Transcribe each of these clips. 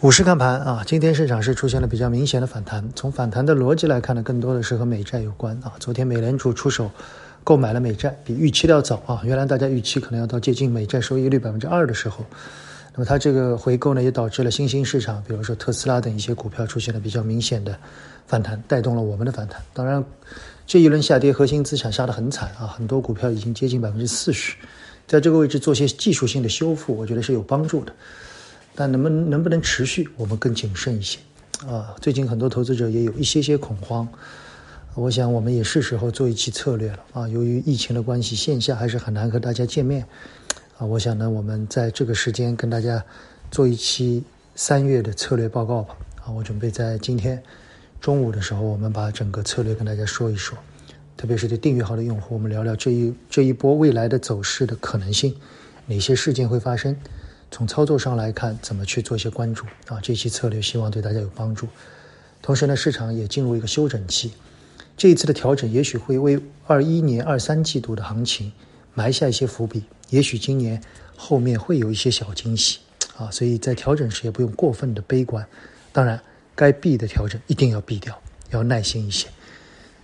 股市看盘啊，今天市场是出现了比较明显的反弹。从反弹的逻辑来看呢，更多的是和美债有关啊。昨天美联储出手购买了美债，比预期的要早啊。原来大家预期可能要到接近美债收益率百分之二的时候，那么它这个回购呢，也导致了新兴市场，比如说特斯拉等一些股票出现了比较明显的反弹，带动了我们的反弹。当然，这一轮下跌，核心资产杀得很惨啊，很多股票已经接近百分之四十，在这个位置做些技术性的修复，我觉得是有帮助的。但能不能能不能持续，我们更谨慎一些，啊，最近很多投资者也有一些些恐慌，我想我们也是时候做一期策略了啊。由于疫情的关系，线下还是很难和大家见面，啊，我想呢，我们在这个时间跟大家做一期三月的策略报告吧。啊，我准备在今天中午的时候，我们把整个策略跟大家说一说，特别是对订阅号的用户，我们聊聊这一这一波未来的走势的可能性，哪些事件会发生。从操作上来看，怎么去做一些关注啊？这期策略希望对大家有帮助。同时呢，市场也进入一个休整期，这一次的调整也许会为二一年二三季度的行情埋下一些伏笔。也许今年后面会有一些小惊喜啊！所以在调整时也不用过分的悲观。当然，该避的调整一定要避掉，要耐心一些。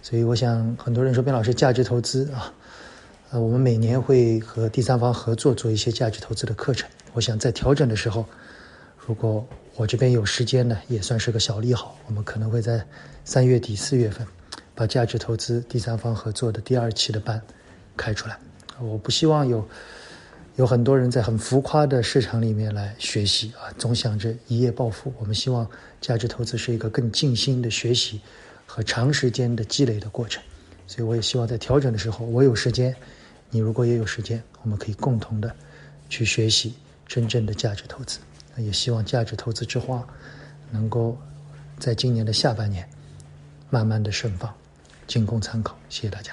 所以我想，很多人说边老师价值投资啊，呃，我们每年会和第三方合作做一些价值投资的课程。我想在调整的时候，如果我这边有时间呢，也算是个小利好。我们可能会在三月底四月份把价值投资第三方合作的第二期的班开出来。我不希望有有很多人在很浮夸的市场里面来学习啊，总想着一夜暴富。我们希望价值投资是一个更静心的学习和长时间的积累的过程。所以我也希望在调整的时候，我有时间，你如果也有时间，我们可以共同的去学习。真正的价值投资，也希望价值投资之花能够在今年的下半年慢慢的盛放，仅供参考。谢谢大家。